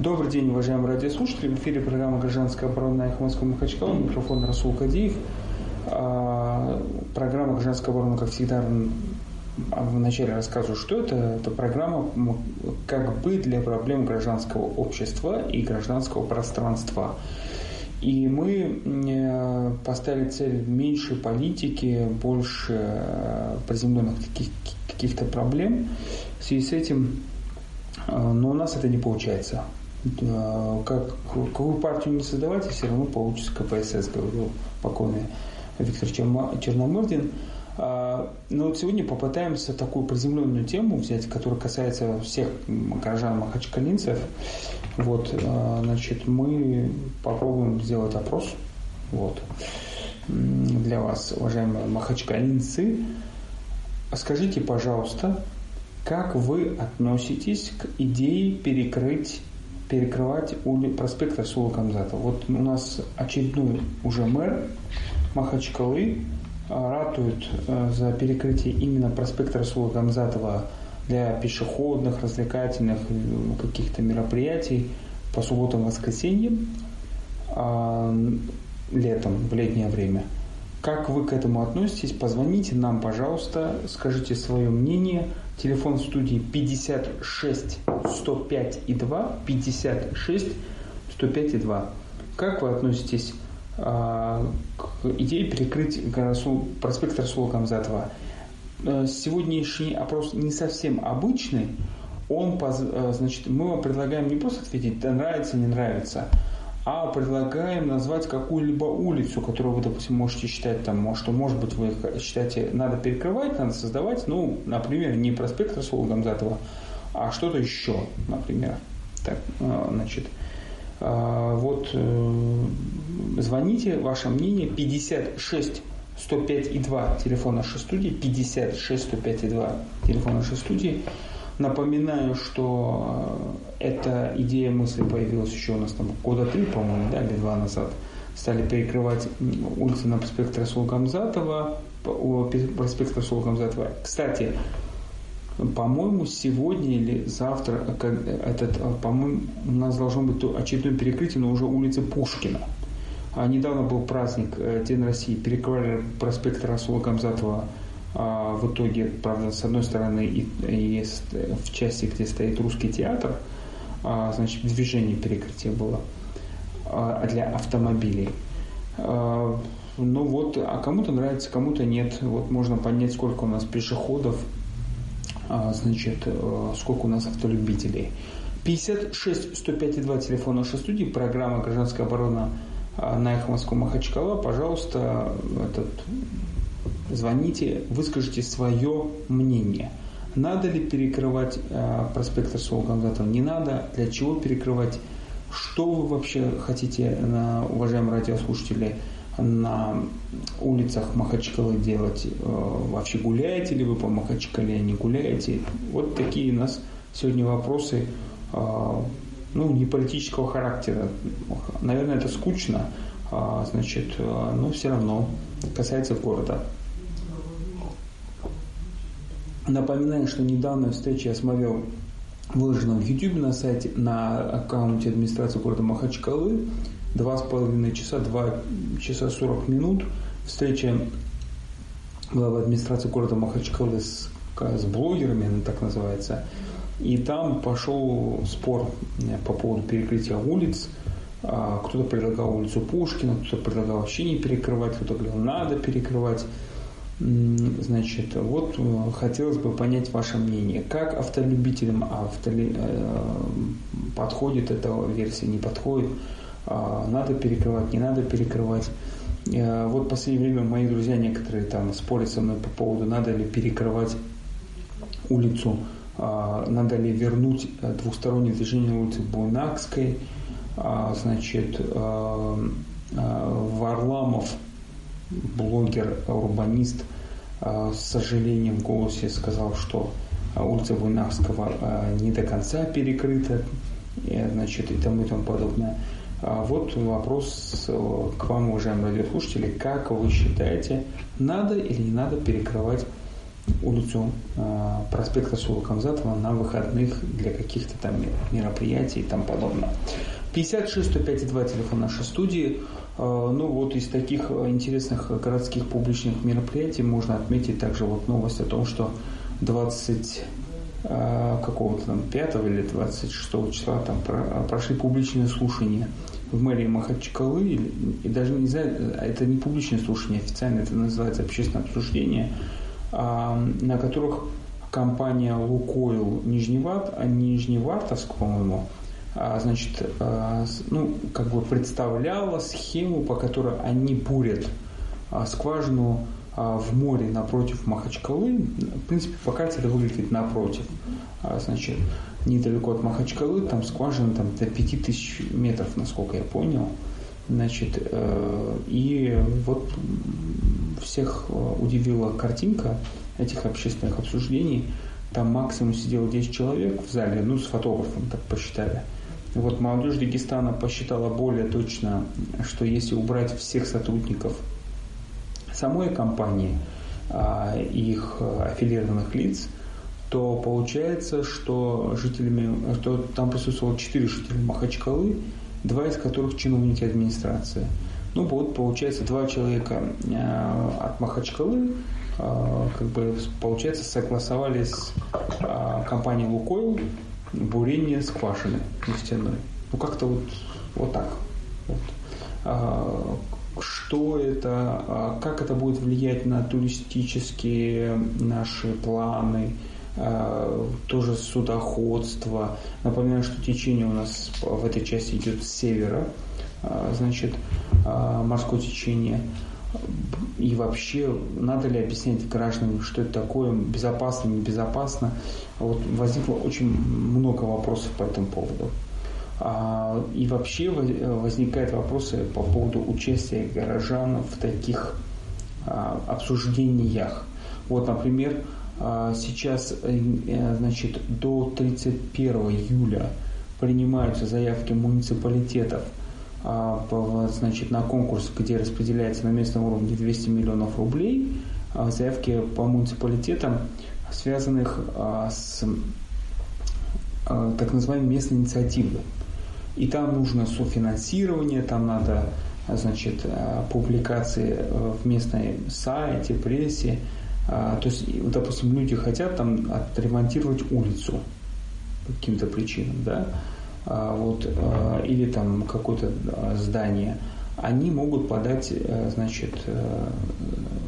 Добрый день, уважаемые радиослушатели. В эфире программа «Гражданская оборона» на Москвы Махачкала. Микрофон Расул Кадиев. А, программа «Гражданская оборона», как всегда, вначале рассказываю, что это. Это программа как бы для проблем гражданского общества и гражданского пространства. И мы э, поставили цель меньше политики, больше э, приземленных каких-то проблем. В связи с этим, э, но у нас это не получается. Как, какую партию не создавайте, все равно получится КПСС, говорил покойный Виктор Черномырдин. А, но вот сегодня попытаемся такую приземленную тему взять, которая касается всех горожан махачкалинцев. Вот, а, значит, мы попробуем сделать опрос. Вот. Для вас, уважаемые махачкалинцы, скажите, пожалуйста, как вы относитесь к идее перекрыть перекрывать ули, проспект Расула Камзата. Вот у нас очередной уже мэр Махачкалы а, ратуют а, за перекрытие именно проспекта Расула Гамзатова для пешеходных, развлекательных каких-то мероприятий по субботам воскресеньям а, летом, в летнее время. Как вы к этому относитесь? Позвоните нам, пожалуйста, скажите свое мнение. Телефон студии 56 105 и 2, 56 105 и 2. Как вы относитесь а, к идее перекрыть проспект Расула Камзатова. Э, сегодняшний опрос не совсем обычный. Он, э, значит, мы вам предлагаем не просто ответить, да, нравится, не нравится, а предлагаем назвать какую-либо улицу, которую вы, допустим, можете считать, там, что, может быть, вы считаете, надо перекрывать, надо создавать, ну, например, не проспект Расула Гамзатова, а что-то еще, например. Так, э, значит, а, вот э, звоните, ваше мнение, 56 105 и 2 телефон нашей студии, 56 105 и 2 телефон нашей студии. Напоминаю, что э, эта идея мысли появилась еще у нас там года три, по-моему, да, или два назад. Стали перекрывать улицы на проспект Расул Гамзатова, проспект Расул Гамзатова. Кстати, по-моему, сегодня или завтра, как этот, по-моему, у нас должно быть очередное перекрытие, но уже улицы Пушкина. А недавно был праздник э, День России, перекрывали проспект Расула Гамзатова в итоге, правда, с одной стороны, и, и в части, где стоит русский театр, а, значит, движение перекрытия было а, для автомобилей. А, ну вот, а кому-то нравится, кому-то нет. Вот можно понять, сколько у нас пешеходов, а, значит, э, сколько у нас автолюбителей. 56 105 2 телефон нашей студии, программа «Гражданская оборона» а, на эхо Москвы Махачкала. Пожалуйста, этот, звоните, выскажите свое мнение. Надо ли перекрывать э, проспект Расула Гамзатова? Не надо. Для чего перекрывать? Что вы вообще хотите, на, уважаемые радиослушатели, на улицах Махачкалы делать? Э, вообще гуляете ли вы по Махачкале, не гуляете? Вот такие у нас сегодня вопросы, э, ну, не политического характера. Наверное, это скучно, значит, э, но все равно касается города. Напоминаю, что недавно встреча я смотрел выложена в YouTube на сайте, на аккаунте администрации города Махачкалы два с половиной часа, два часа сорок минут. Встреча главы администрации города Махачкалы с, с блогерами, она так называется. И там пошел спор э, по поводу перекрытия улиц. А, кто-то предлагал улицу Пушкина, кто-то предлагал вообще не перекрывать, кто-то говорил, надо перекрывать. Значит, вот э, хотелось бы понять ваше мнение. Как автолюбителям автоли, э, подходит эта версия, не подходит? А, надо перекрывать, не надо перекрывать. Э, вот в последнее время мои друзья некоторые там спорят со мной по поводу, надо ли перекрывать улицу, а, надо ли вернуть двухстороннее движение на улице Буйнакской, значит, э, Варламов, блогер, урбанист, с сожалением в голосе сказал, что улица Буйнакского не до конца перекрыта, значит, и тому и тому подобное. А вот вопрос э, к вам, уважаемые радиослушатели. Как вы считаете, надо или не надо перекрывать улицу э, проспекта Сула Камзатова на выходных для каких-то там мероприятий и тому подобное. 56 105 2 телефон нашей студии. Э, ну вот из таких интересных городских публичных мероприятий можно отметить также вот новость о том, что 20 э, какого-то там 5 или 26 числа там прошли публичные слушания в мэрии Махачкалы, и даже не знаю, это не публичное слушание, официально это называется общественное обсуждение, а, на которых компания Лукойл Нижневарт, а Нижневартовск, по-моему, значит, а, ну, как бы представляла схему, по которой они бурят скважину в море напротив Махачкалы. В принципе, по карте это выглядит напротив. Значит, недалеко от Махачкалы, там скважина там, до 5000 метров, насколько я понял. Значит, э, и вот всех э, удивила картинка этих общественных обсуждений. Там максимум сидело 10 человек в зале, ну, с фотографом так посчитали. Вот молодежь Дагестана посчитала более точно, что если убрать всех сотрудников самой компании, а, их аффилированных лиц, то получается, что жителями, что там присутствовало 4 жителя Махачкалы, два из которых чиновники администрации. Ну вот, получается, два человека э, от Махачкалы э, как бы, получается, согласовали с компанией Лукойл бурение скважины нефтяной. Ну, как-то вот, вот так. Вот. Что это, как это будет влиять на туристические наши планы, Э, тоже судоходство. Напоминаю, что течение у нас в этой части идет с севера, э, значит, морское течение. И вообще, надо ли объяснять гражданам, что это такое, безопасно, небезопасно. Вот возникло очень много вопросов по этому поводу. А, и вообще возникают вопросы по поводу участия горожан в таких а, обсуждениях. Вот, например, а, сейчас, э, значит, до 31 июля принимаются заявки муниципалитетов значит, на конкурс, где распределяется на местном уровне 200 миллионов рублей. А, заявки по муниципалитетам, связанных с так называемой местной инициативой. И там нужно софинансирование, там надо значит, публикации в местной сайте, прессе, а, то есть, допустим, люди хотят там отремонтировать улицу по каким-то причинам, да, а, вот, а, или там какое-то здание, они могут подать, э, значит, э,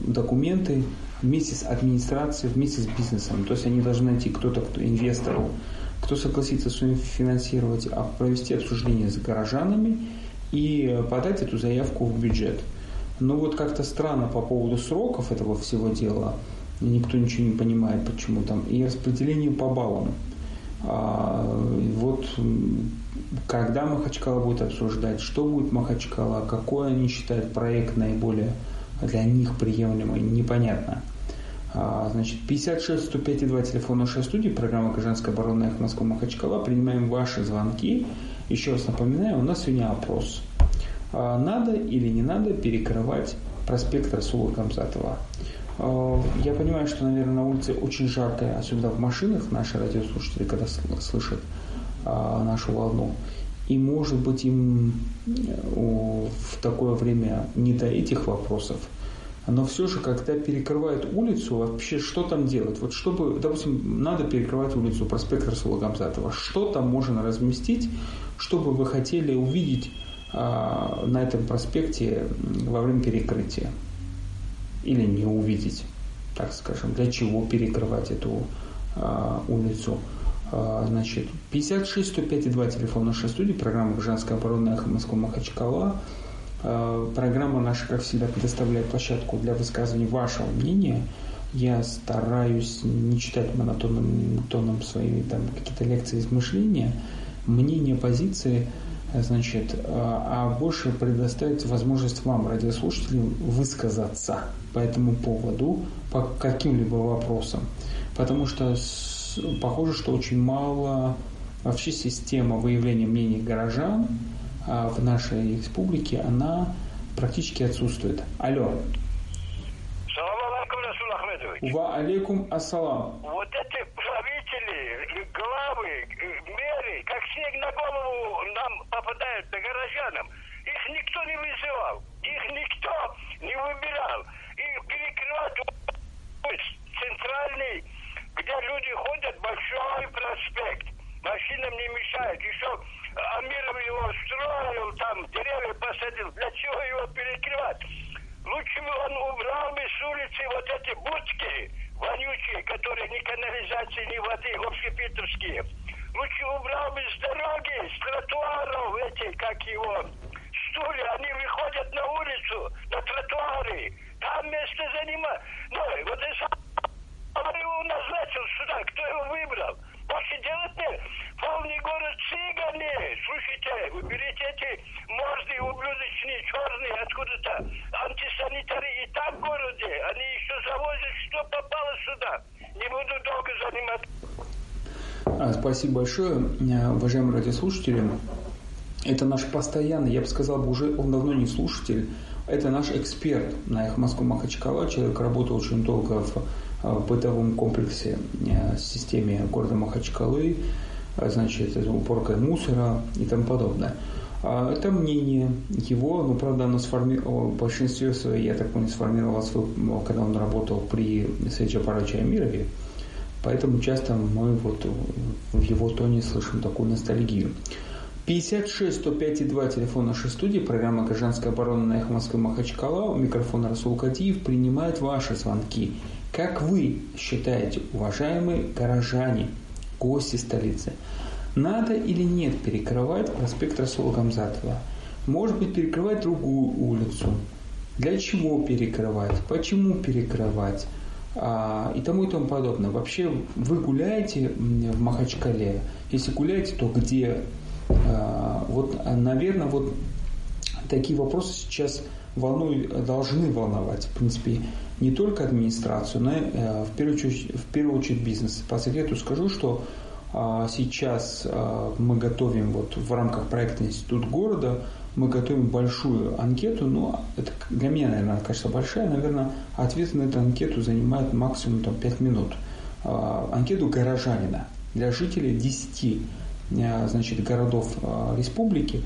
документы вместе с администрацией, вместе с бизнесом. То есть они должны найти кто-то, кто инвестор, кто согласится с ним финансировать, а провести обсуждение с горожанами и подать эту заявку в бюджет. Но вот как-то странно по поводу сроков этого всего дела. Никто ничего не понимает, почему там. И распределение по баллам. А, вот когда Махачкала будет обсуждать, что будет Махачкала, какой они считают проект наиболее для них приемлемый, непонятно. А, значит, 56 105 2 телефон нашей студии, программа «Гражданская оборона» их Москва Махачкала. Принимаем ваши звонки. Еще раз напоминаю, у нас сегодня опрос. А, надо или не надо перекрывать проспект Расула Гамзатова? А, я понимаю, что, наверное, на улице очень жарко, особенно в машинах наши радиослушатели, когда слышат а, нашу волну. И, может быть, им в такое время не до этих вопросов, но все же, когда перекрывают улицу, вообще что там делать? Вот чтобы, допустим, надо перекрывать улицу проспект Расула Гамзатова, что там можно разместить, чтобы вы хотели увидеть а, на этом проспекте во время перекрытия или не увидеть, так скажем, для чего перекрывать эту а, улицу. А, значит, 56 105 2 телефон нашей студии, программа «Гражданская оборона» «Эхо Москва Махачкала». А, программа наша, как всегда, предоставляет площадку для высказывания вашего мнения. Я стараюсь не читать монотонным тоном свои там, какие-то лекции измышления. Мнение, позиции – значит, а больше предоставить возможность вам, радиослушателям, высказаться по этому поводу, по каким-либо вопросам. Потому что похоже, что очень мало вообще система выявления мнений горожан а, в нашей республике, она практически отсутствует. Алло. очень... Ва алейкум ассалам. Вот эти правители, главы, меры, как снег на голову нам попадают, на горожанам. Их никто не вызывал, их никто не выбирал. Перекрывать центральный, где люди ходят, большой проспект. Машинам не мешает. Еще Амиров его строил, там деревья посадил. Для чего его перекрывать? Лучше бы он убрал бы с улицы вот эти будки вонючие, которые ни канализации, ни воды, общепитовские. Лучше убрал бы с дороги, с тротуаров эти, как его, стулья. Они выходят на улицу, на тротуары. Там место занимают. Ну, вот это он его назначил сюда, кто его выбрал? Больше делать нет. Полный город цыгане. Слушайте, уберите эти морды ублюдочные, черные откуда-то. Антисанитарии и там в городе. Они еще завозят, что попало сюда. Не буду долго заниматься. А, спасибо большое, уважаемые радиослушатели. Это наш постоянный, я бы сказал, уже он давно не слушатель, это наш эксперт на их Москву Махачкала. Человек работал очень долго в Э, бытовом комплексе, э, системе города Махачкалы, э, значит, уборкой мусора и тому подобное. А это мнение его, но, правда, оно сформировало, в большинстве своей, я так понял, сформировалось, когда он работал при Сейджа Парача Амирове, поэтому часто мы вот в его тоне слышим такую ностальгию. 56 105 2 телефон нашей студии, программа «Гражданская оборона» на эхо Москвы Махачкала, у микрофона Расул Кадиев принимает ваши звонки. Как вы считаете, уважаемые горожане, гости столицы, надо или нет перекрывать проспект Расула Гамзатова? Может быть, перекрывать другую улицу? Для чего перекрывать? Почему перекрывать? А, и тому и тому подобное. Вообще, вы гуляете в Махачкале? Если гуляете, то где? А, вот, наверное, вот такие вопросы сейчас волнуют, должны волновать, в принципе, не только администрацию, но и э, в первую очередь, в первую очередь бизнес. По секрету скажу, что сейчас мы готовим вот в рамках проекта Институт города, мы готовим большую анкету, но это для меня, наверное, кажется большая, наверное, ответ на эту анкету занимает максимум там, 5 минут. Анкету горожанина для жителей 10 значит, городов республики.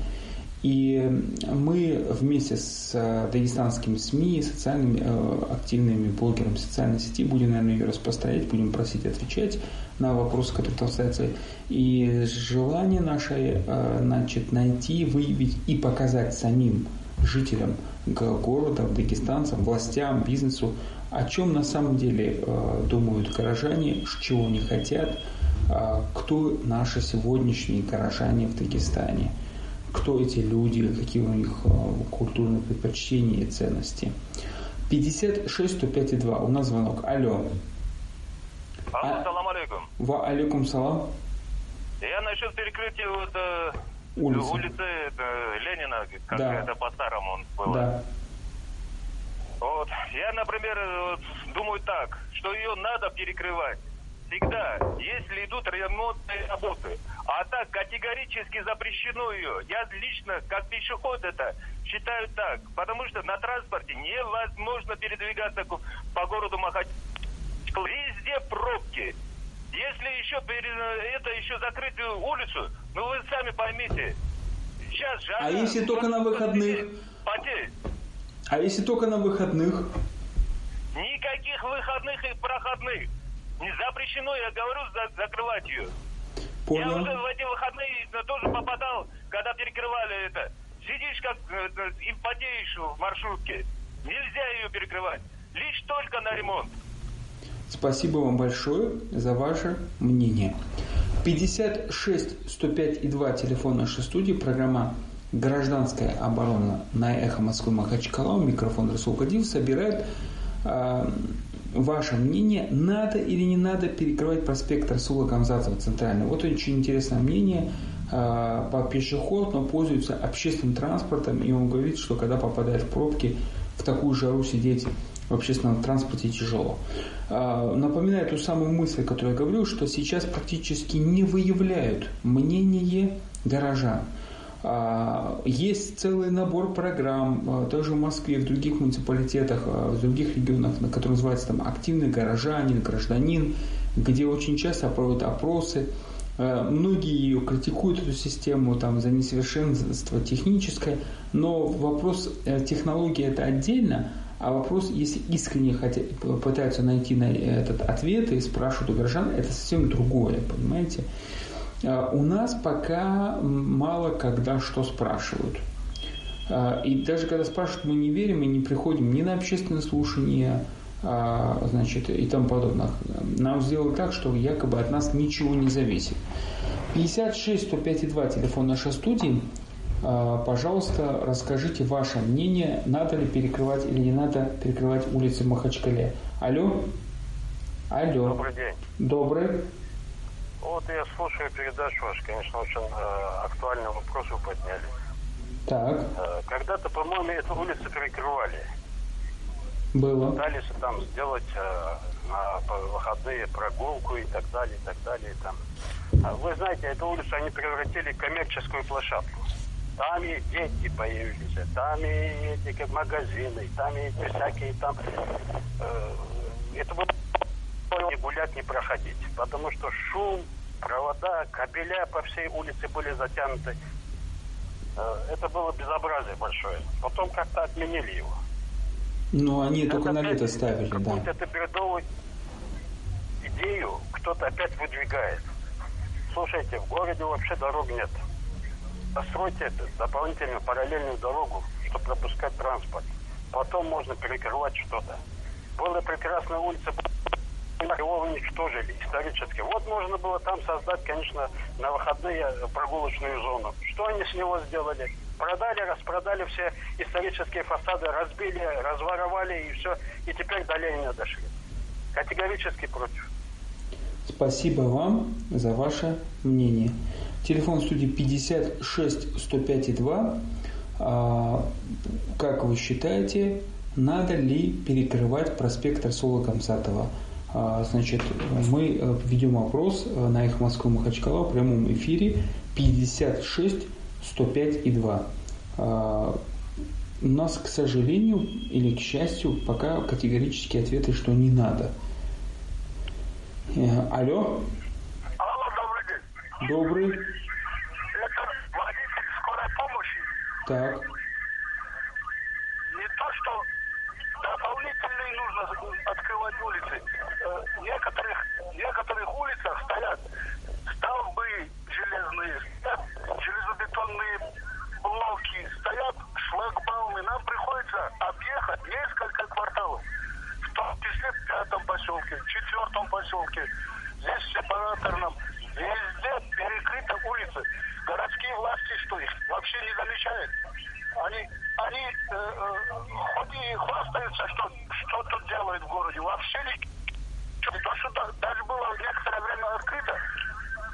И мы вместе с э, дагестанскими СМИ, социальными э, активными блогерами социальной сети будем, наверное, ее распространять, будем просить отвечать на вопросы, которые там ставятся. И желание наше э, значит, найти, выявить и показать самим жителям города, дагестанцам, властям, бизнесу, о чем на самом деле думают горожане, чего они хотят, кто наши сегодняшние горожане в Дагестане – кто эти люди, какие у них э, культурные предпочтения и ценности. 56 105 и 2. У нас звонок. Алло. Алло, а... салам алейкум. Ва алейкум салам. Я насчет перекрытия вот, э, улицы, улицы э, Ленина, как да. это по-старому он был. Да. Вот. Я, например, вот, думаю так, что ее надо перекрывать всегда, если идут ремонтные работы. А так категорически запрещено ее. Я лично, как пешеход это, считаю так. Потому что на транспорте невозможно передвигаться по городу Махачкала. Везде пробки. Если еще это еще закрыть улицу, ну вы сами поймите. Сейчас жара. А если только на выходных? Потеет. А если только на выходных? Никаких выходных и проходных. Не запрещено, я говорю, за, закрывать ее. Понял. Я уже в эти выходные тоже попадал, когда перекрывали это. Сидишь как э, и потеешь в маршрутке. Нельзя ее перекрывать. Лишь только на ремонт. Спасибо вам большое за ваше мнение. 56 105 и 2 телефон нашей студии, программа «Гражданская оборона» на эхо Москвы Махачкала. Микрофон Расул Кадив собирает э, ваше мнение, надо или не надо перекрывать проспект Расула Гамзатова центральный. Вот очень интересное мнение а, по пешеход, но пользуется общественным транспортом, и он говорит, что когда попадает в пробки, в такую жару сидеть в общественном транспорте тяжело. А, напоминаю ту самую мысль, которую я говорил, что сейчас практически не выявляют мнение горожан. А, есть целый набор программ, а, тоже в Москве, в других муниципалитетах, а, в других регионах, которые называются там активный горожанин, гражданин, где очень часто проводят опросы. Многие ее критикуют, эту систему, там, за несовершенство техническое, но вопрос э, технологии это отдельно, а вопрос, если искренне хотят, пытаются найти на этот ответ и спрашивают у горожан, это совсем другое, понимаете? А, у нас пока мало когда что спрашивают. А, и даже когда спрашивают, мы не верим и не приходим ни на общественное слушание, а, значит, и тому подобное. Нам сделали так, что якобы от нас ничего не зависит. 56 105 2 телефон нашей студии. Пожалуйста, расскажите ваше мнение, надо ли перекрывать или не надо перекрывать улицы Махачкале. Алло? Алло. Добрый день. Добрый. Вот я слушаю передачу вашу, конечно, очень э, актуальный вопрос вы подняли. Так. Э, когда-то, по-моему, эту улицу перекрывали. Было. Пытались там сделать э, на выходные прогулку и так далее, и так далее. Там. А вы знаете, эту улицу они превратили в коммерческую площадку. Там и дети появились, там и эти магазины, там и эти всякие там... Э, это было не гулять, не проходить. Потому что шум, провода, кабеля по всей улице были затянуты. Э, это было безобразие большое. Потом как-то отменили его. Ну, они это только на лето ставили, да. Какую-то бредовую идею кто-то опять выдвигает. Слушайте, в городе вообще дорог нет. Постройте дополнительную параллельную дорогу, чтобы пропускать транспорт. Потом можно перекрывать что-то. Была прекрасная улица, его уничтожили исторически. Вот можно было там создать, конечно, на выходные прогулочную зону. Что они с него сделали? Продали, распродали все исторические фасады, разбили, разворовали и все. И теперь до Ленина дошли. Категорически против. Спасибо вам за ваше мнение. Телефон студии 56 105 2. А, как вы считаете, надо ли перекрывать проспект Расула Камсатова? А, значит, мы э, ведем опрос э, на их Москву Махачкала в прямом эфире 56 105 и 2. А, у нас, к сожалению или к счастью, пока категорические ответы, что не надо. Э, алло? Алло, добрый день. Добрый. Это водитель скорой помощи. Так. Не то, что дополнительные нужно открывать улицы. Э, некоторых, некоторых улицах стоят столбы железные, стоят железобетонные блоки, стоят шлагбаумы. Нам приходится объехать несколько кварталов. В том числе в пятом поселке, в четвертом поселке, здесь в сепараторном. Везде перекрыта улица. Городские власти, что их вообще не замечают. Они, они э, э, хоть и хвастаются, что, что тут делают в городе, вообще не то, что даже было некоторое время открыто,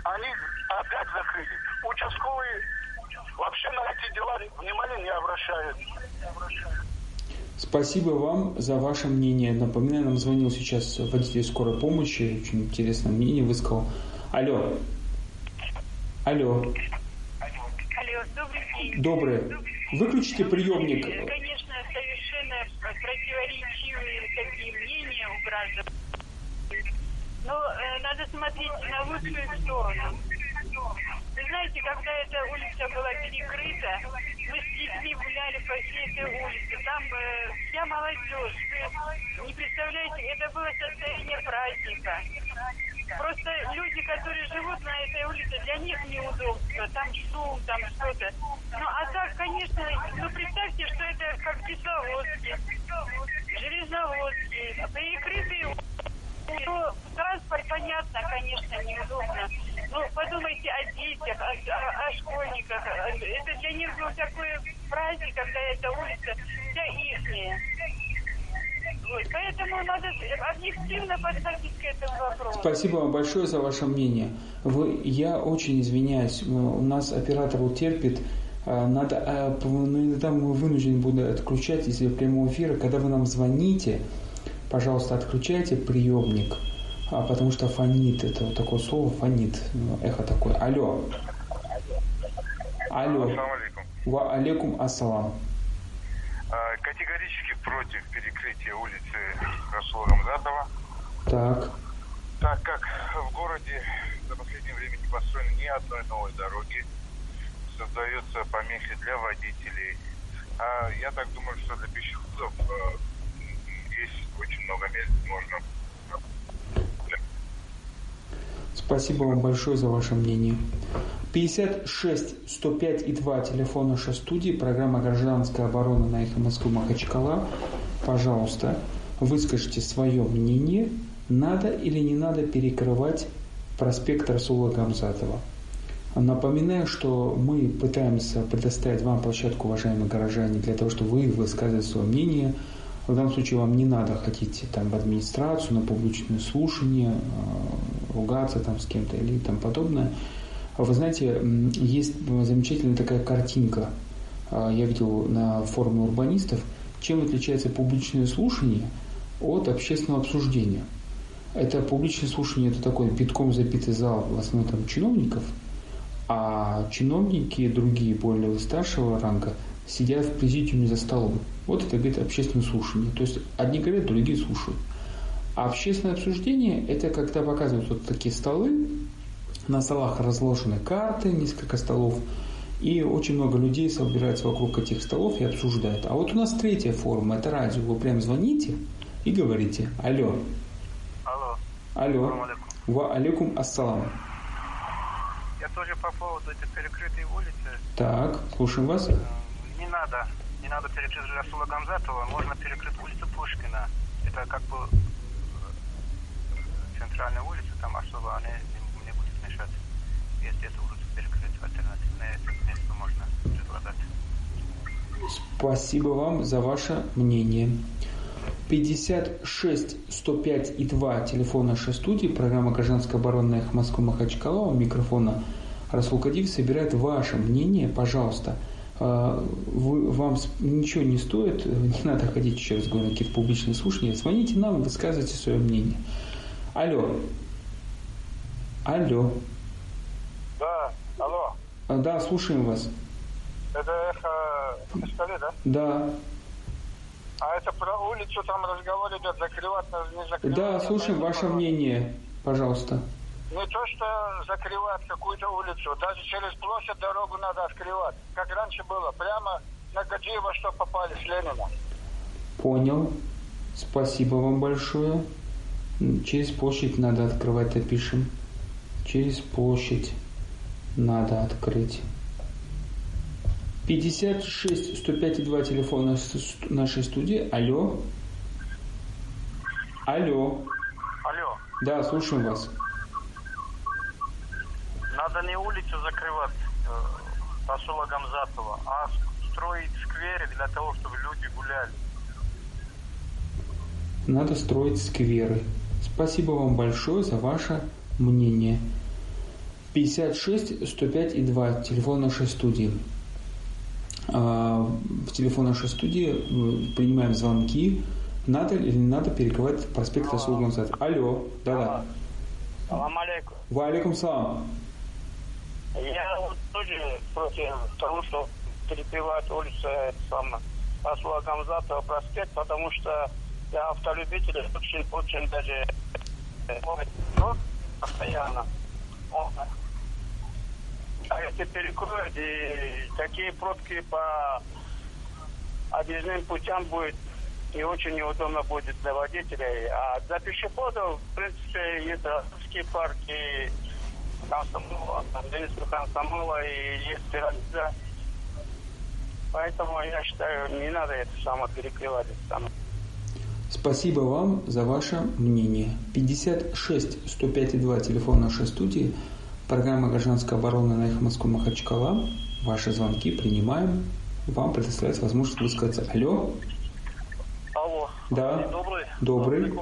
они опять закрыли. Участковые вообще на эти дела внимания не обращают. Спасибо вам за ваше мнение. Напоминаю, нам звонил сейчас водитель скорой помощи, очень интересное мнение высказал. Алло. Алло. Алло, добрый день. Добрый. Выключите приемник. Конечно, совершенно противоречивые такие мнения у граждан. Но э, надо смотреть на лучшую сторону. Вы знаете, когда эта улица была перекрыта, мы с детьми гуляли по всей этой улице. Там э, вся молодежь. Вы не представляете, это было состояние праздника. Просто люди, которые живут на этой улице, для них неудобство. Там шум, там что-то. Ну, а так, конечно, ну, представьте, что это как кисловодки, железноводки, перекрытые ну, транспорт, понятно, конечно, неудобно. Ну, подумайте о детях, о, о, о школьниках. Это для них был такой праздник, когда эта улица вся ихняя. Вот, поэтому надо объективно подходить к этому вопросу. Спасибо вам большое за ваше мнение. Вы, я очень извиняюсь, у нас оператор утерпит. А, надо, а, ну, иногда мы вынуждены будем отключать, если прямого эфира, когда вы нам звоните, пожалуйста, отключайте приемник, а, потому что фонит, это вот такое слово фонит, ну, эхо такое. Алло. Алло. Ва алейкум ассалам. А, категорически против перекрытия улицы Расула Гамзатова. Так. Так как в городе за последнее время не построено ни одной новой дороги, создаются помехи для водителей. А я так думаю, что для пешеходов есть очень много мест, можно Спасибо вам большое за ваше мнение. 56 105 и 2 телефон нашей студии, программа «Гражданская оборона» на эхо Москвы Махачкала. Пожалуйста, выскажите свое мнение, надо или не надо перекрывать проспект Расула Гамзатова. Напоминаю, что мы пытаемся предоставить вам площадку, уважаемые горожане, для того, чтобы вы высказывали свое мнение – в данном случае вам не надо ходить там, в администрацию, на публичное слушание, э, ругаться там с кем-то или там подобное. Вы знаете, есть замечательная такая картинка, э, я видел на форуме урбанистов, чем отличается публичное слушание от общественного обсуждения. Это публичное слушание, это такой битком забитый зал, в основном там чиновников, а чиновники, другие более старшего ранга, сидят в президиуме за столом. Вот это, говорит, общественное слушание. То есть одни говорят, другие слушают. А общественное обсуждение – это когда показывают вот такие столы, на столах разложены карты, несколько столов, и очень много людей собираются вокруг этих столов и обсуждают. А вот у нас третья форма – это радио. Вы прям звоните и говорите «Алло». Алло. Алло. Ва алейкум ассалам. Я тоже по поводу этой перекрытой улицы. Так, слушаем вас. Э, не надо надо перекрыть Расула Гамзатова, можно перекрыть улицу Пушкина. Это как бы э, центральная улица, там особо она не, не будет мешать. Если эту улицу перекрыть, альтернативное место можно предлагать. Спасибо вам за ваше мнение. 56 105 и 2 телефон нашей студии, программа «Гражданская оборона» Москва Махачкала, у микрофона Расул Кадив собирает ваше мнение, пожалуйста – вы, вам ничего не стоит, не надо ходить, еще раз говорю, на какие-то публичные слушания, звоните нам, высказывайте свое мнение. Алло. Алло. Да, алло. А, да, слушаем вас. Это эхо Махачкале, да? Да. А это про улицу там разговор идет, закрывать, не закрывать. Да, слушаем ваше мнение, пожалуйста. Не то, что закрывать какую-то улицу, даже через площадь дорогу надо открывать. Как раньше было, прямо на Гаджиева, что попали с Ленина. Понял. Спасибо вам большое. Через площадь надо открывать, опишем. Через площадь надо открыть. 56 105 2 телефон нашей студии. Алло. Алло. Алло. Да, слушаем вас. Надо не улицу закрывать э, посола Гамзатова, а строить скверы для того, чтобы люди гуляли. Надо строить скверы. Спасибо вам большое за ваше мнение. 56 105 и 2, телефон нашей студии. А, в телефон нашей студии принимаем звонки. Надо или не надо перекрывать проспект Расул Гамзат? Алло, да-да. Салам алейкум. Ва алейкум салам. Я вот тоже против того, что перекрывает улица сам посла Гамзатова проспект, потому что для автолюбителей очень, очень даже ну, постоянно. А если перекроют, и такие пробки по объездным путям будет и очень неудобно будет для водителей. А для пешеходов, в принципе, есть городские парки, комсомола, Ленинского комсомола и есть реализация. Поэтому я считаю, не надо это само перекрывать. Само. Спасибо вам за ваше мнение. 56 105 2 телефон нашей студии. Программа «Гражданская оборона» на их Москву Махачкала. Ваши звонки принимаем. Вам предоставляется возможность высказаться. Алло. Алло. Да. Добрый. Добрый.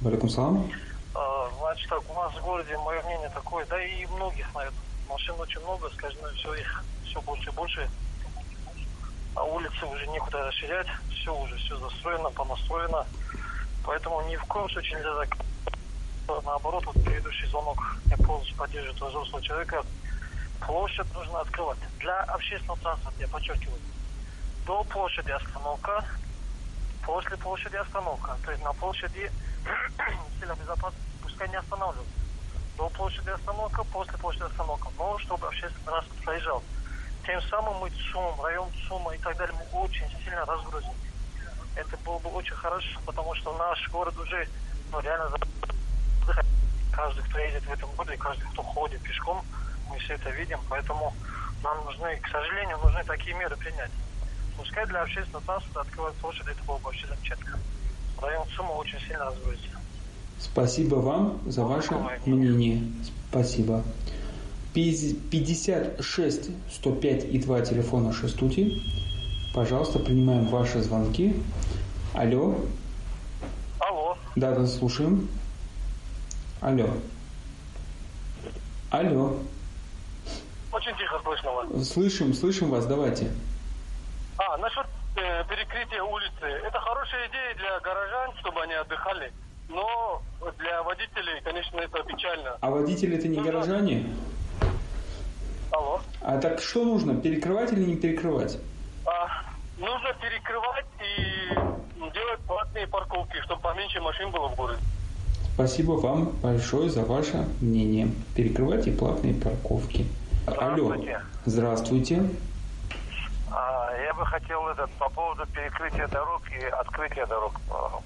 Валикум салам. Значит так, у нас в городе мое мнение такое, да и многих, наверное, машин очень много, скажем, все их все больше и больше. А улицы уже некуда расширять, все уже, все застроено, понастроено. Поэтому ни в коем случае нельзя закрыть. Наоборот, вот предыдущий звонок я полностью поддерживаю взрослого человека. площадь нужно открывать. Для общественного транспорта, я подчеркиваю, до площади остановка, после площади остановка. То есть на площади сильно безопасно, пускай не останавливаются. До площади остановка, после площади остановка. Но чтобы общественный транспорт проезжал. Тем самым мы ЦУМ, район ЦУМа и так далее, мы очень сильно разгрузим. Это было бы очень хорошо, потому что наш город уже ну, реально каждый, кто едет в этом городе, каждый, кто ходит пешком, мы все это видим, поэтому нам нужны, к сожалению, нужны такие меры принять. Пускай для общественного транспорта открывать площадь, это было бы вообще замечательно. Район ЦУМа очень сильно разгрузится. Спасибо вам за ваше мнение. Спасибо. 56 105 и 2 телефона нашей студии. Пожалуйста, принимаем ваши звонки. Алло. Алло. Да, да, слушаем. Алло. Алло. Очень тихо слышно вас. Слышим, слышим вас, давайте. А, насчет э, перекрытия улицы. Это хорошая идея для горожан, чтобы они отдыхали. Но для водителей, конечно, это печально. А водители это не ну, горожане? Алло. А так что нужно, перекрывать или не перекрывать? А, нужно перекрывать и делать платные парковки, чтобы поменьше машин было в городе. Спасибо вам большое за ваше мнение. Перекрывайте платные парковки. Здравствуйте. Алло. Здравствуйте. А, я бы хотел этот по поводу перекрытия дорог и открытия дорог.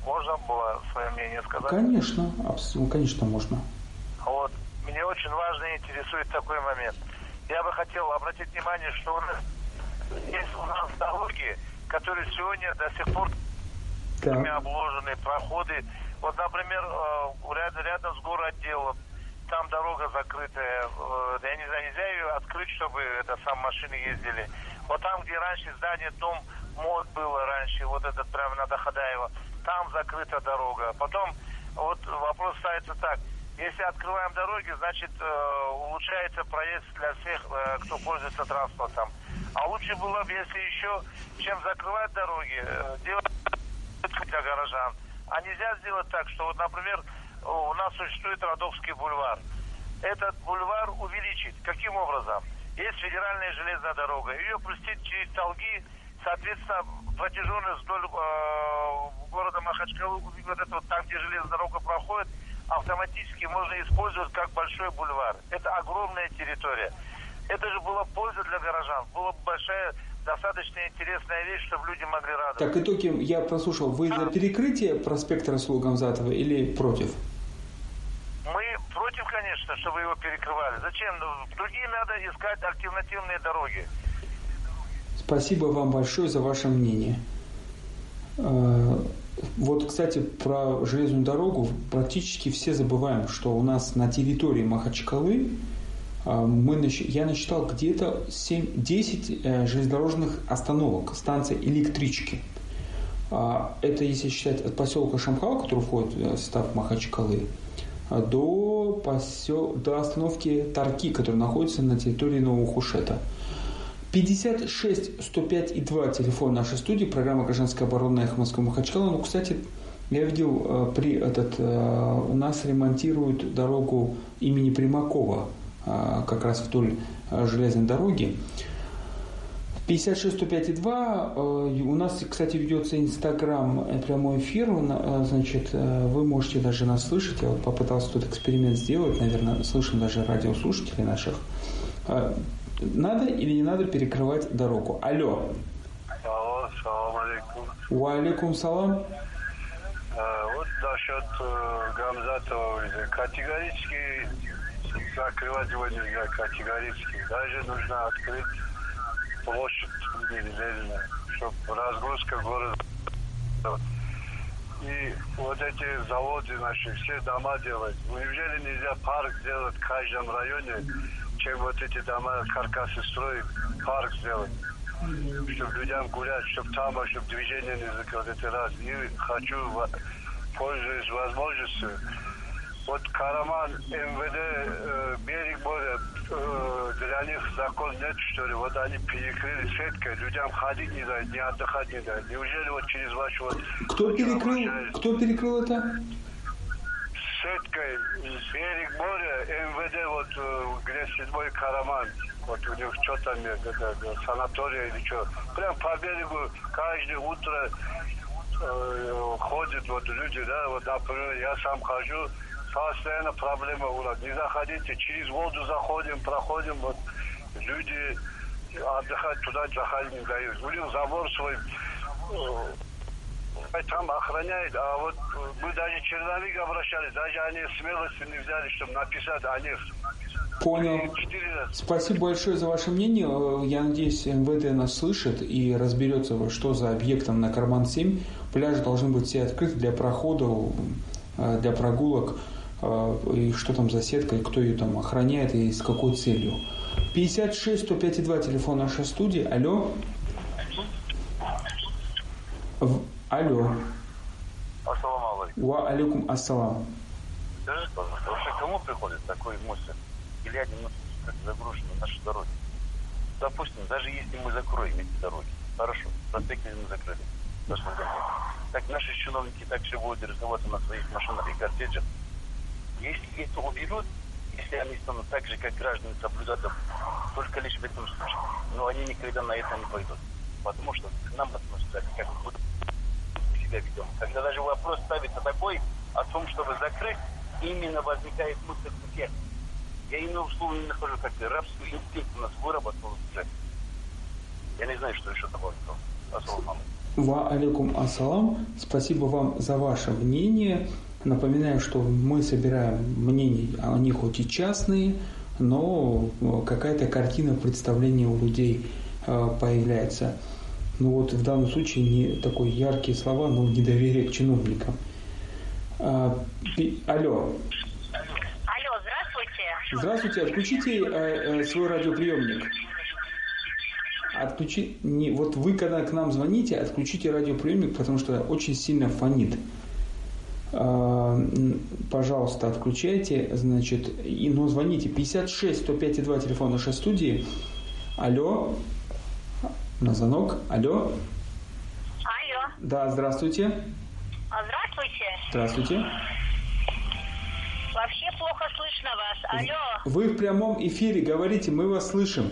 Можно было свое мнение сказать? Конечно, абсолютно, конечно, можно. Вот. Мне очень важно и интересует такой момент. Я бы хотел обратить внимание, что у нас есть у нас дороги, которые сегодня до сих пор да. обложены, проходы. Вот, например, э, рядом, рядом с городделом, там дорога закрытая. Э, я не знаю, нельзя ее открыть, чтобы это сам машины ездили. Вот там, где раньше здание, дом, мост было раньше, вот этот прямо на Доходаева, там закрыта дорога. Потом вот вопрос ставится так. Если открываем дороги, значит э, улучшается проезд для всех, э, кто пользуется транспортом. А лучше было бы, если еще, чем закрывать дороги, э, делать для горожан. А нельзя сделать так, что вот, например, у нас существует Родовский бульвар. Этот бульвар увеличить. Каким образом? Есть федеральная железная дорога. Ее пустить через Толги, соответственно, протяженность вдоль э, города Махачкалы, вот это вот там, где железная дорога проходит, автоматически можно использовать как большой бульвар. Это огромная территория. Это же была польза для горожан. Была бы большая, достаточно интересная вещь, чтобы люди могли радоваться. Так, итоги я прослушал. Вы за перекрытие проспекта Расула Гамзатова или против? Мы против, конечно, чтобы его перекрывали. Зачем? Ну, другие надо искать альтернативные дороги. Спасибо вам большое за ваше мнение. Э, вот, кстати, про железную дорогу практически все забываем, что у нас на территории Махачкалы а, мы, я насчитал где-то 7-10 э, железнодорожных остановок, станций электрички. А, это если считать от поселка Шамхал, который входит в состав Махачкалы, до, посел... до остановки Тарки, которая находится на территории Нового Хушета. 56 105 и 2 телефон нашей студии, программа «Гражданская оборона» Эхо Москвы Махачкала. Ну, кстати, я видел, э, при этот, э, у нас ремонтируют дорогу имени Примакова, э, как раз вдоль железной дороги. 56 105 и 2. У нас, кстати, ведется Инстаграм прямой эфир. Значит, вы можете даже нас слышать. Я вот попытался тут эксперимент сделать. Наверное, слышим даже радиослушателей наших. Надо или не надо перекрывать дорогу? Алло. Алло, салам алейкум. Уалейкум салам. Вот насчет э, Гамзатова категорически закрывать его нельзя, категорически. Даже нужно открыть площадь нельзя, чтобы разгрузка города. И вот эти заводы наши, все дома делать. Неужели нельзя парк сделать в каждом районе? чем вот эти дома, каркасы строить, парк сделать, чтобы людям гулять, чтобы там, чтобы движение не закрыть, это раз. И хочу, пользуясь возможностью, вот Караман, МВД, э, берег моря, них закон нет, что ли. Вот они перекрыли сеткой, людям ходить не дают, не отдыхать не дают. Неужели вот через ваш вот... Кто перекрыл, кто перекрыл это? сеткой берег моря, МВД, вот э, где седьмой Караман. Вот у них что там, это, санатория или что. Прям по берегу каждое утро э, ходят вот люди, да, вот, например, я сам хожу, постоянно проблема у нас. Не заходите, через воду заходим, проходим, вот люди отдыхать туда заходить не дают. У них забор свой э, там охраняет, а вот мы даже черновик обращались, даже они смелости не взяли, чтобы написать о них. Понял. Спасибо большое за ваше мнение. Я надеюсь, МВД нас слышит и разберется, что за объектом на Карман-7. Пляжи должны быть все открыты для прохода, э, для прогулок, э, и что там за сетка, и кто ее там охраняет, и с какой целью. 56 105 2 телефон нашей студии. Алло. В... Алло. Ассаламу алейкум. Ва алейкум ассалам. Скажи, пожалуйста, вообще кому приходит такой мысль, глядя на как загружены наши дороги? Допустим, даже если мы закроем эти дороги, хорошо, проспекты мы закрыли, так наши чиновники так же будут развиваться на своих машинах и кортеджах. Если это уберут, если они станут так же, как граждане, соблюдать только лишь в этом случае. Но они никогда на это не пойдут. Потому что к нам относятся как будто себя ведем. Когда даже вопрос ставится такой о том, чтобы закрыть, именно возникает мысль в сердце. Я иного слова не нахожу, как рабский инстинкт у нас выработал уже. Я не знаю, что еще добавить. Ва алейкум ассалам. Спасибо вам за ваше мнение. Напоминаю, что мы собираем мнения, они хоть и частные, но какая-то картина представления у людей э, появляется. Ну вот в данном случае не такой яркие слова, но недоверие к чиновникам. А, алло. Алло, здравствуйте. Здравствуйте, отключите э, э, свой радиоприемник. Отключи, не, вот вы когда к нам звоните, отключите радиоприемник, потому что очень сильно фонит. А, пожалуйста, отключайте, значит, и, но звоните 56 105 2 телефон нашей студии. Алло, на звонок, алло. Алло. Да, здравствуйте. А, здравствуйте. Здравствуйте. Вообще плохо слышно вас. Алло. Вы в прямом эфире говорите, мы вас слышим.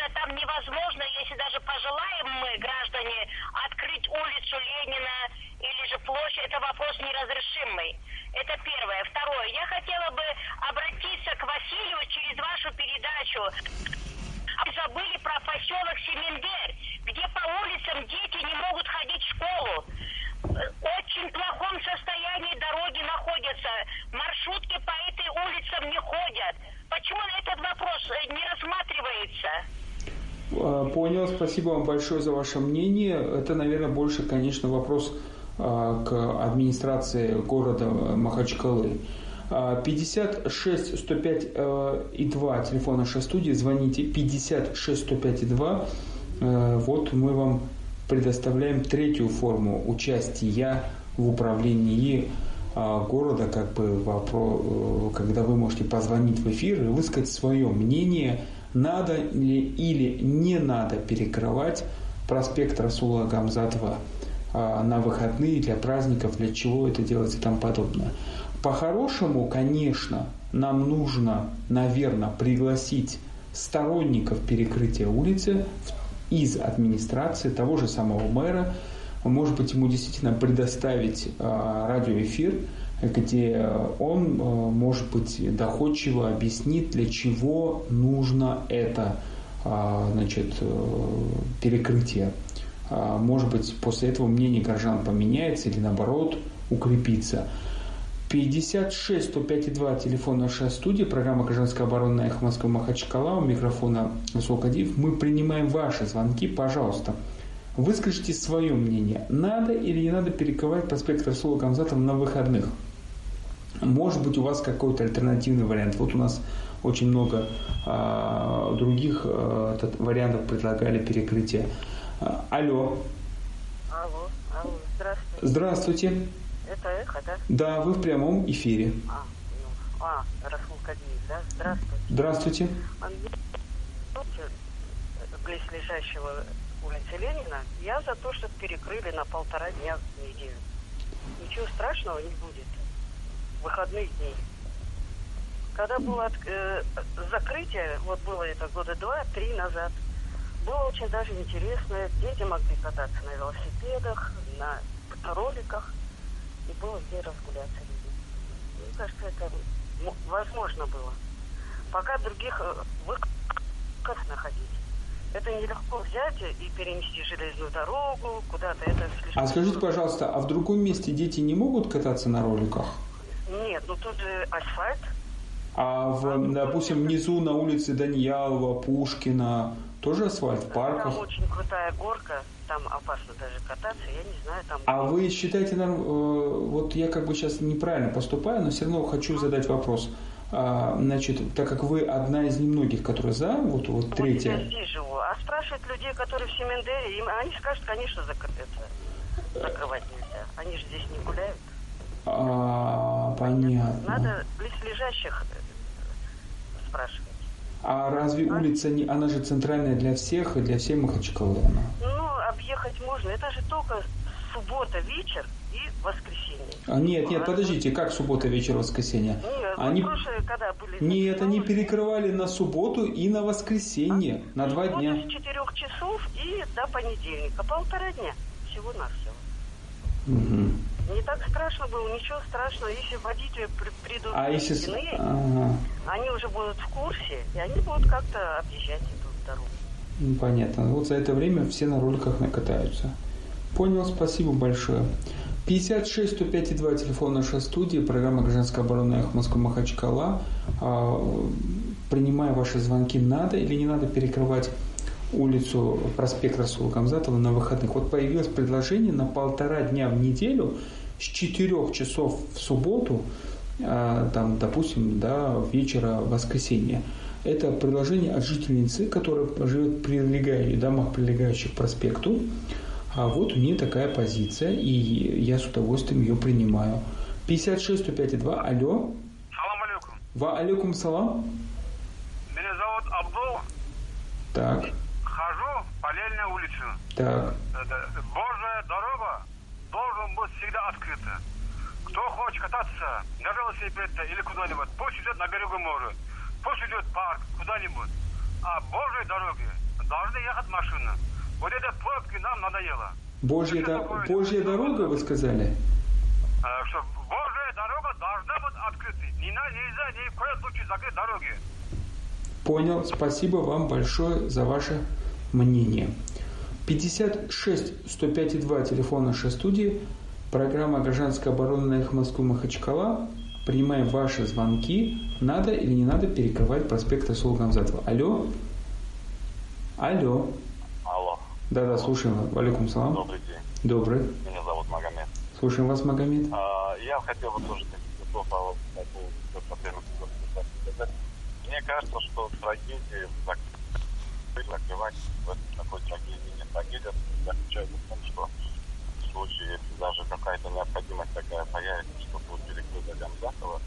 Однозначно там невозможно, если даже пожелаем мы, граждане, открыть улицу Ленина или же площадь, это вопрос неразрешимый. Это первое. Второе. Я хотела бы обратиться к Василию через вашу передачу. Забыли про поселок Семендер, где по улицам дети не могут ходить в школу. Очень плохом состоянии дороги находятся. Маршрутки по этой улицам не ходят. Почему этот вопрос э, не рассматривается? А, понял, спасибо вам большое за ваше мнение. Это, наверное, больше, конечно, вопрос а, к администрации города Махачкалы. 56 105 и 2 телефон нашей студии, звоните 56 105 и 2. Э, вот мы вам предоставляем третью форму участия в управлении а, города, как бы вопрос, э, когда вы можете позвонить в эфир и высказать свое мнение, надо ли или не надо перекрывать проспект Расула Гамзатова а, на выходные для праздников, для чего это делается и тому подобное. По-хорошему, конечно, нам нужно, наверное, пригласить сторонников перекрытия улицы из администрации того же самого мэра, может быть, ему действительно предоставить а, радиоэфир, где он, а, может быть, доходчиво объяснит, для чего нужно это а, значит, э, перекрытие. Может быть, после этого мнение горожан поменяется или наоборот укрепится. 56 105 2 телефон нашей студии, программа «Гражданская оборона» на Эхо Москвы Махачкала, у микрофона Сокадив. Мы принимаем ваши звонки, пожалуйста. Выскажите свое мнение, надо или не надо перекрывать проспект Расула Гамзатова на выходных. Может быть, у вас какой-то альтернативный вариант. Вот у нас очень много а, других а, вариантов предлагали перекрытие. А, алло. Алло, алло, здравствуйте. Здравствуйте. Это эхо, да? Да, вы в прямом эфире. А, ну, а Расул Кадиев, да? Здравствуйте. Здравствуйте. Близлежащего улице Ленина, я за то, чтобы перекрыли на полтора дня в неделю. Ничего страшного не будет. Выходных дней. Когда было от, э, закрытие, вот было это года два-три назад, было очень даже интересно. Дети могли кататься на велосипедах, на роликах, и было где разгуляться людям. Мне кажется, это возможно было. Пока других э, выходов находить. Это нелегко взять и перенести железную дорогу куда-то. Это слишком... А скажите, пожалуйста, а в другом месте дети не могут кататься на роликах? Нет, ну тут же асфальт. А, в, допустим, внизу на улице Даньялова, Пушкина, тоже асфальт в парках? Там очень крутая горка, там опасно даже кататься, я не знаю, там... А вы считаете, нам, э, вот я как бы сейчас неправильно поступаю, но все равно хочу задать вопрос. А, значит, так как вы одна из немногих, которые за, вот, вот третья... Вот здесь живу. А спрашивать людей, которые в Семендере, им, они скажут, конечно, это, закрывать нельзя. Они же здесь не гуляют. А, понятно. Надо близлежащих э, спрашивать. А разве а? улица не, она же центральная для всех и для всей Махачкалы? Ну, объехать можно. Это же только суббота вечер и воскресенье. А, нет, нет, подождите, как суббота вечер воскресенье? Нет, они... прошлые, когда были... Нет, они перекрывали на субботу и на воскресенье, а? на два дня. с четырех часов и до понедельника, полтора дня всего на все. Угу. Не так страшно было, ничего страшного, если водители при, придут а если... ага. они уже будут в курсе, и они будут как-то объезжать эту дорогу. Ну, понятно. Вот за это время все на роликах накатаются. Понял, спасибо большое. 56 105 2 телефон нашей студии, программа «Гражданская оборона» Эхо Москва Махачкала. А, принимая ваши звонки, надо или не надо перекрывать улицу проспект Расула Гамзатова на выходных. Вот появилось предложение на полтора дня в неделю с 4 часов в субботу, а, там, допустим, до вечера воскресенья. Это предложение от жительницы, которая живет в прилегающих, домах, прилегающих к проспекту. А вот у нее такая позиция, и я с удовольствием ее принимаю. 56 105 2. Алло. Салам алейкум. Ва алейкум салам. Меня зовут Абдул. Так. Хожу по Лельной улице. Так. Божья дорога всегда открыта. Кто хочет кататься на велосипеде или куда-нибудь, пусть идет на берегу моря, пусть идет в парк, куда-нибудь. А Божьей дороге должны ехать машины. Вот это пробки нам надоело. Божья, до... Божья дорога, вы сказали? А, что Божья дорога должна быть открыта. Не нельзя ни в коем случае закрыть дороги. Понял. Спасибо вам большое за ваше мнение. 56 105 2 телефон нашей студии. Программа «Гражданская оборона» на их Москву Махачкала. Принимаем ваши звонки. Надо или не надо перекрывать проспект Расул Гамзатова. Алло? Алло. Да-да, слушаем. Валикум салам. Добрый день. Добрый. Меня зовут Магомед. Слушаем вас, Магомед. А, я хотел бы тоже слов по поводу сказать. Мне кажется, что трагедии закрывать в такой трагедии нет. Трагедия заключается в том, что в случае, даже какая-то необходимость такая появится, что будет перекрыта Гамзатова,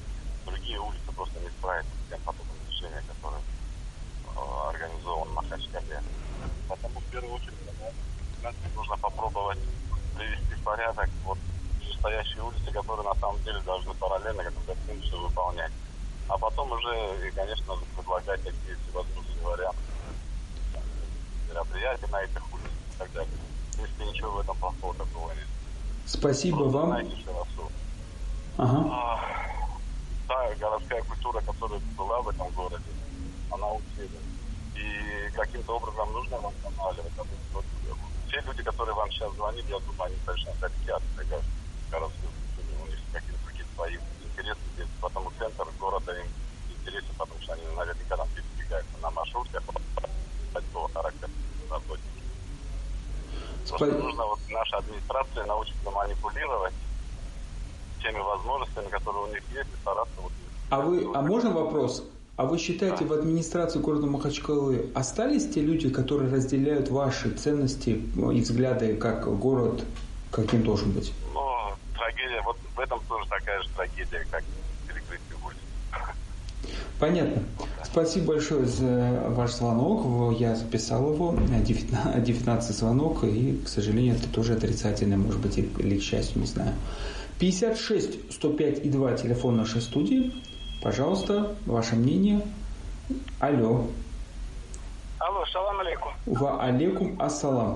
другие улицы просто не справятся с тем потоком движения, который э, организован в Махачкале. Потому в первую очередь нужно попробовать привести в порядок вот стоящие улицы, которые на самом деле должны параллельно какую-то функцию выполнять. А потом уже, и, конечно, предлагать какие всевозможные варианты мероприятия на этих улицах и так далее. Принципе, ничего в этом плохого такого нет. Спасибо Просто вам. Знаете, ага. а, та городская культура, которая была в этом городе, она утеряна. И каким-то образом нужно восстанавливать. Вот, те люди, которые вам сейчас звонят, я думаю, они совершенно далеки от городской у них какие-то другие свои интересы здесь, потому центр города им интересен, потому что они наверняка там передвигаются на маршрутке такого характера работники. Просто нужно вот наша администрация научиться манипулировать теми возможностями, которые у них есть, и стараться вот... А вы, а можно вопрос? А вы считаете, в администрации города Махачкалы остались те люди, которые разделяют ваши ценности и взгляды, как город каким должен быть? Ну, трагедия, вот в этом тоже такая же трагедия, как перекрытие улиц. Понятно. Спасибо большое за ваш звонок. Я записал его. 19 звонок, и, к сожалению, это тоже отрицательный, может быть, или к счастью, не знаю. 56 105 и 2 телефон нашей студии. Пожалуйста, ваше мнение. Алло. Алло, салам алейкум. Ва алейкум ассалам.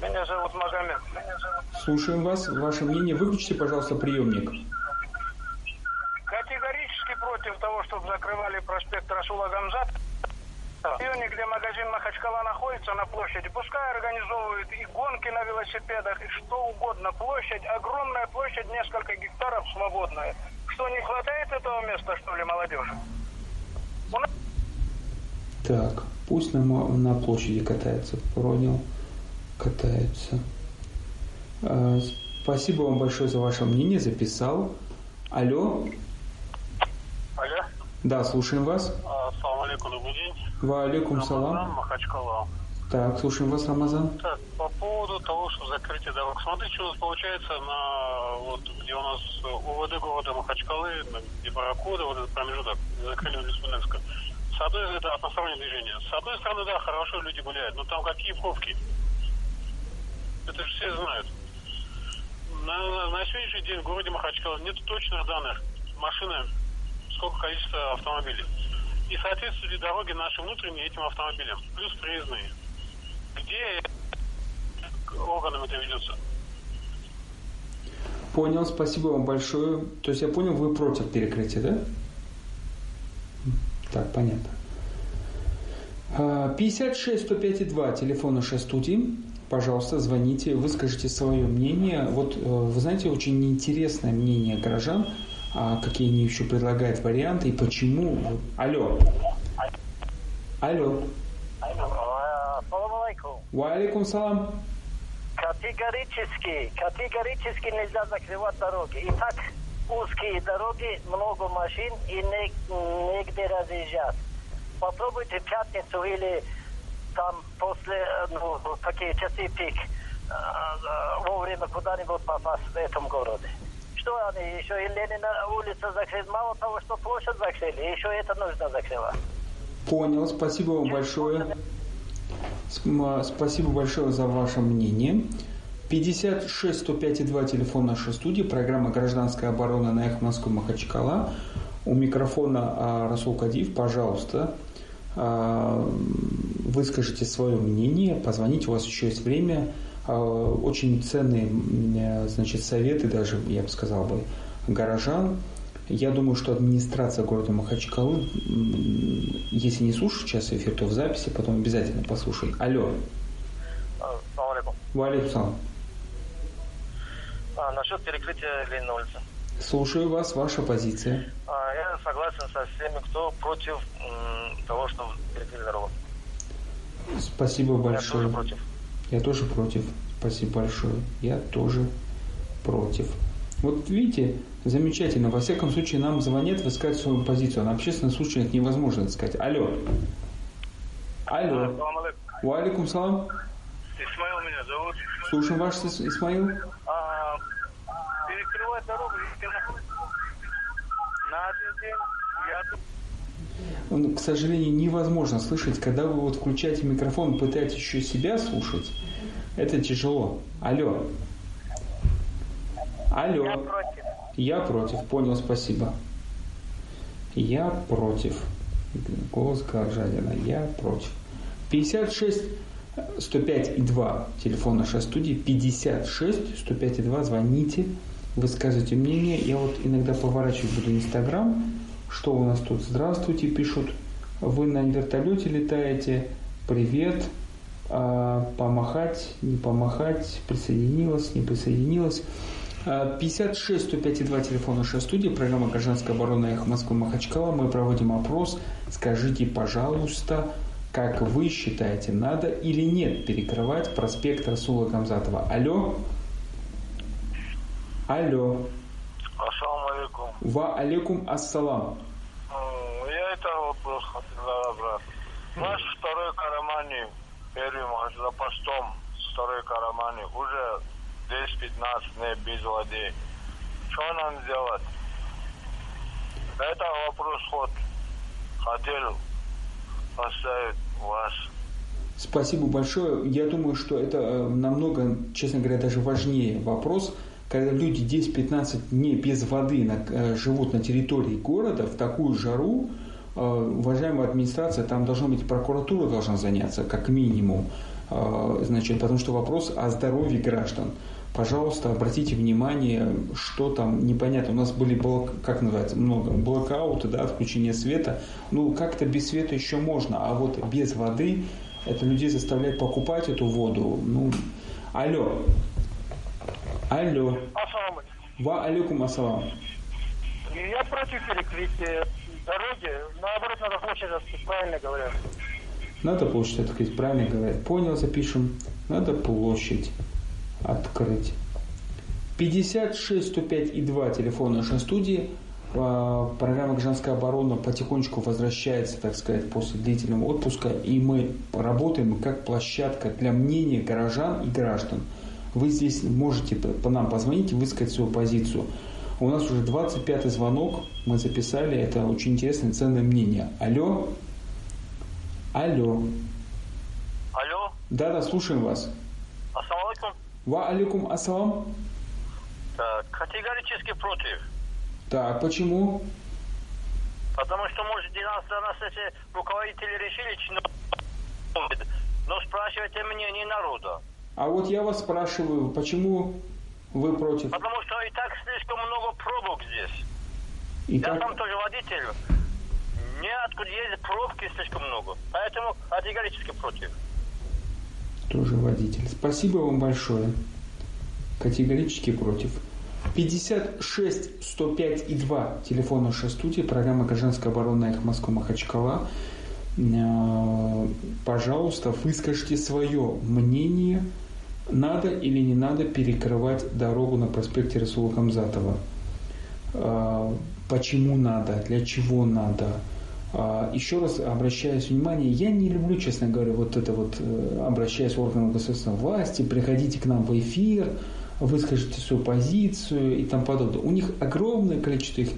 Меня зовут Магомед. Слушаем вас. Ваше мнение. Выключите, пожалуйста, приемник. Против того, чтобы закрывали проспект Расула Гамзат. В районе, где магазин Махачкала находится на площади, пускай организовывают и гонки на велосипедах, и что угодно. Площадь, огромная площадь, несколько гектаров свободная. Что, не хватает этого места, что ли, молодежи? Так, пусть на, на площади катается. Понял. Катаются. А, спасибо вам большое за ваше мнение. Записал. Алло. Да, слушаем вас. Ассаламу алейкум, добрый день. Ва алейкум салам. Махачкала. Так, слушаем вас, Рамазан. Так, по поводу того, что закрытие дорог. Смотрите, что у нас получается на вот где у нас УВД города Махачкалы, где Баракуда, вот этот промежуток, закрыли в Республиканском. С одной это одностороннее движение. С одной стороны, да, хорошо люди гуляют, но там какие пробки. Это же все знают. На, на, на сегодняшний день в городе Махачкала нет точных данных машины, сколько количество автомобилей. И соответствуют ли дороги наши внутренние этим автомобилям, плюс проездные. Где органам это ведется? Понял, спасибо вам большое. То есть я понял, вы против перекрытия, да? Так, понятно. 56 105 2, телефон нашей студии. Пожалуйста, звоните, выскажите свое мнение. Вот э, вы знаете, очень интересное мнение горожан, какие они еще предлагают варианты и почему. Алло. Алло. Ва алейкум салам. Категорически, категорически нельзя закрывать дороги. И так узкие дороги, много машин и не, негде разъезжать. Попробуйте пятницу или там после, ну, такие часы пик, вовремя куда-нибудь попасть в этом городе. Что они еще и Ленина улица закрыли, мало того, что площадь закрыли, еще это нужно закрывать. Понял, спасибо вам большое. Спасибо большое за ваше мнение. 56 105 2 телефон нашей студии, программа «Гражданская оборона» на Эхо Москвы Махачкала. У микрофона а, Расул Кадиев, пожалуйста, а, выскажите свое мнение, позвоните, у вас еще есть время. А, очень ценные значит, советы, даже, я бы сказал бы, горожан. Я думаю, что администрация города Махачкалы, если не слушаешь сейчас эфир, то в записи потом обязательно послушай. Алло. Салам алейкум. Валейкум А, насчет перекрытия Ленина улицы. Слушаю вас, ваша позиция. А, я согласен со всеми, кто против м, того, что перекрыли дорогу. Спасибо большое. Я тоже против. Я тоже против. Спасибо большое. Я тоже против. Вот видите, замечательно. Во всяком случае, нам звонят высказать свою позицию. На общественных случаях невозможно это сказать. Алло. Алло. Валикум салам. Исмаил меня зовут. Слушаем ваш Исмаил. А, перекрывать дорогу на один день к сожалению, невозможно слышать, когда вы вот включаете микрофон, пытаетесь еще себя слушать. Это тяжело. Алло. Алло. Я против. Я против. Понял, спасибо. Я против. Голос Горжанина. Я против. 56 105 и 2 телефон нашей студии. 56 105 и 2. Звоните, высказывайте мнение. Я вот иногда поворачиваю буду Инстаграм. Что у нас тут? Здравствуйте, пишут. Вы на вертолете летаете. Привет. А, помахать, не помахать, присоединилась, не присоединилась. 56 105 2 телефон нашей студии, программа «Гражданская оборона» Эхо Москвы Махачкала. Мы проводим опрос. Скажите, пожалуйста, как вы считаете, надо или нет перекрывать проспект Расула Гамзатова? Алло? Алло. Алейкум. Ва алейкум ассалам. Я это вопрос хотел разобрать. Наш второй карамани, первый за постом, второй карамани, уже 10-15 дней без воды. Что нам делать? Это вопрос ход. Хотел поставить вас. Спасибо большое. Я думаю, что это намного, честно говоря, даже важнее вопрос, когда люди 10-15 дней без воды на, э, живут на территории города в такую жару, э, уважаемая администрация, там должна быть прокуратура должна заняться, как минимум, э, значит, потому что вопрос о здоровье граждан. Пожалуйста, обратите внимание, что там непонятно. У нас были, блок, как называется, много, блокауты, да, отключение света. Ну, как-то без света еще можно, а вот без воды это людей заставляет покупать эту воду. Ну, алло, Алло. Ассаламу Ва алейкум ассалам. Я против перекрытия дороги. Наоборот, надо площадь открыть, правильно говорят. Надо площадь открыть, правильно говорят. Понял, запишем. Надо площадь открыть. 56 105 и 2 телефон нашей студии. А, программа «Гражданская оборона» потихонечку возвращается, так сказать, после длительного отпуска. И мы работаем как площадка для мнения горожан и граждан – вы здесь можете по нам позвонить и высказать свою позицию. У нас уже 25-й звонок, мы записали, это очень интересное, ценное мнение. Алло? Алло? Алло? Да, да, слушаем вас. Ассаламу алейкум. Ва алейкум ассалам. Так, категорически против. Так, почему? Потому что, может, 12 нас эти руководители решили, но спрашивайте мнение народа. А вот я вас спрашиваю, почему вы против? Потому что и так слишком много пробок здесь. И я так... сам тоже водитель. Неоткуда ездить пробки слишком много. Поэтому категорически против. Тоже водитель. Спасибо вам большое. Категорически против. 56 105 и 2 телефон нашей студии, программа «Гражданская оборона» их Москва Махачкала. Э, пожалуйста, выскажите свое мнение надо или не надо перекрывать дорогу на проспекте Расула Хамзатова. А, почему надо, для чего надо. А, еще раз обращаюсь внимание, я не люблю, честно говоря, вот это вот, э, обращаясь в органы государственной власти, приходите к нам в эфир, выскажите свою позицию и тому подобное. У них огромное количество их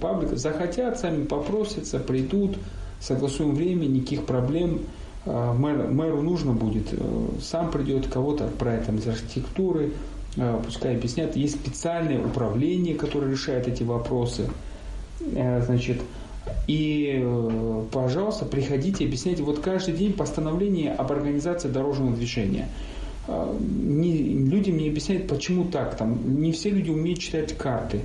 пабликов. Захотят, сами попросятся, придут, согласуем время, никаких проблем. А, мэр, мэру нужно будет, э, сам придет, кого-то отправить там из архитектуры, э, пускай объяснят. Есть специальное управление, которое решает эти вопросы. Э, значит, и, пожалуйста, приходите, объясняйте. Вот каждый день постановление об организации дорожного движения. Не, люди мне объясняют, почему так. Там, не все люди умеют читать карты.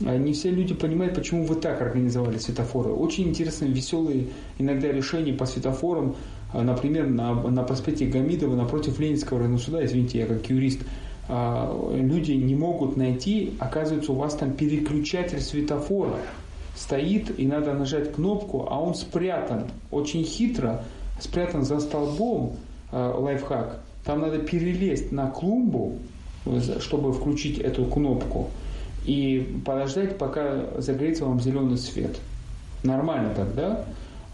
Не все люди понимают, почему вы так организовали светофоры. Очень интересные, веселые иногда решения по светофорам например, на, на проспекте Гамидова напротив Ленинского районного суда, извините, я как юрист, а, люди не могут найти, оказывается, у вас там переключатель светофора стоит, и надо нажать кнопку, а он спрятан, очень хитро, спрятан за столбом, а, лайфхак. Там надо перелезть на клумбу, чтобы включить эту кнопку, и подождать, пока загорится вам зеленый свет. Нормально так, да?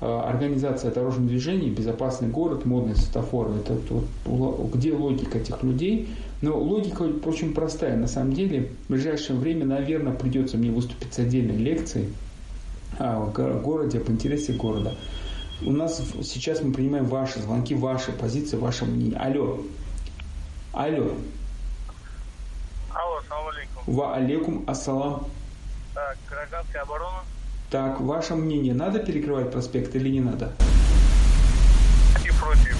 Э, организация дорожного движения, безопасный город, модные светофоры. Это вот, где логика этих людей? Но логика очень простая. На самом деле, в ближайшее время, наверное, придется мне выступить с отдельной лекцией о городе, об интересе города. У нас сейчас мы принимаем ваши звонки, ваши позиции, ваше мнение. Алло. Алло. Алло, салам алейкум. Ва алейкум ассалам. Так, гражданская оборона. Так, ваше мнение, надо перекрывать проспект или не надо? И против.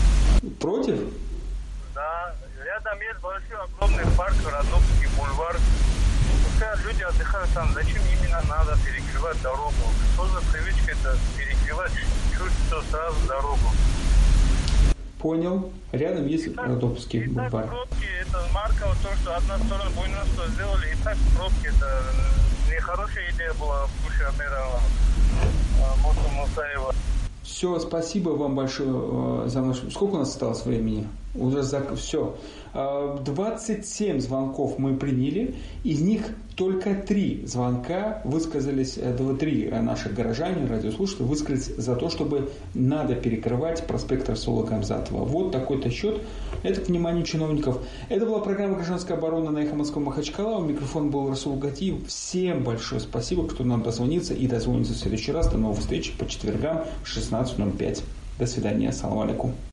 Против? Да, рядом есть большой огромный парк, Родновский бульвар. Пускай люди отдыхают там, зачем именно надо перекрывать дорогу? Что за привычка это перекрывать чуть что сразу дорогу? Понял. Рядом есть Родовский бульвар. пробки, это марка, вот то, что одна сторона Буйновства сделали, и так пробки, это нехорошая идея была Пуша мэра Муса Мусаева. Все, спасибо вам большое э, за наш... Сколько у нас осталось времени? Уже за... все. 27 звонков мы приняли, из них только три звонка высказались, э, три наших горожане, радиослушатели, высказались за то, чтобы надо перекрывать проспект Расула Камзатова. Вот такой-то счет. Это к вниманию чиновников. Это была программа «Гражданская оборона» на Эхо Москвы Махачкала. У микрофона был Расул Гатиев. Всем большое спасибо, кто нам дозвонится и дозвонится в следующий раз. До новых встреч по четвергам в 16.05. До свидания. Ассаламу алейкум.